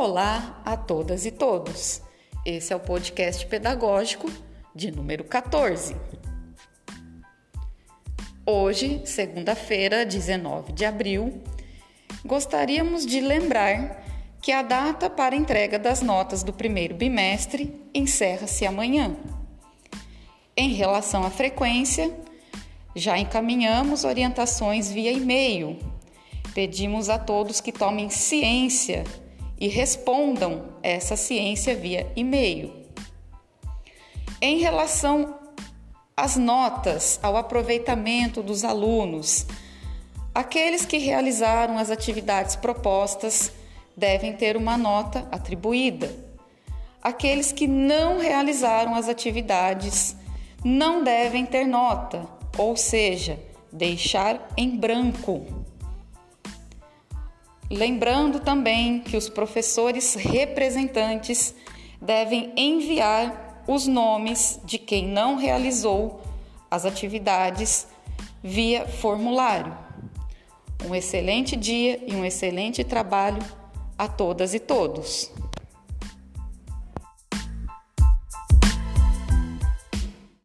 Olá a todas e todos. Esse é o podcast pedagógico de número 14. Hoje, segunda-feira, 19 de abril, gostaríamos de lembrar que a data para entrega das notas do primeiro bimestre encerra-se amanhã. Em relação à frequência, já encaminhamos orientações via e-mail. Pedimos a todos que tomem ciência e respondam essa ciência via e-mail. Em relação às notas, ao aproveitamento dos alunos, aqueles que realizaram as atividades propostas devem ter uma nota atribuída. Aqueles que não realizaram as atividades não devem ter nota, ou seja, deixar em branco. Lembrando também que os professores representantes devem enviar os nomes de quem não realizou as atividades via formulário. Um excelente dia e um excelente trabalho a todas e todos.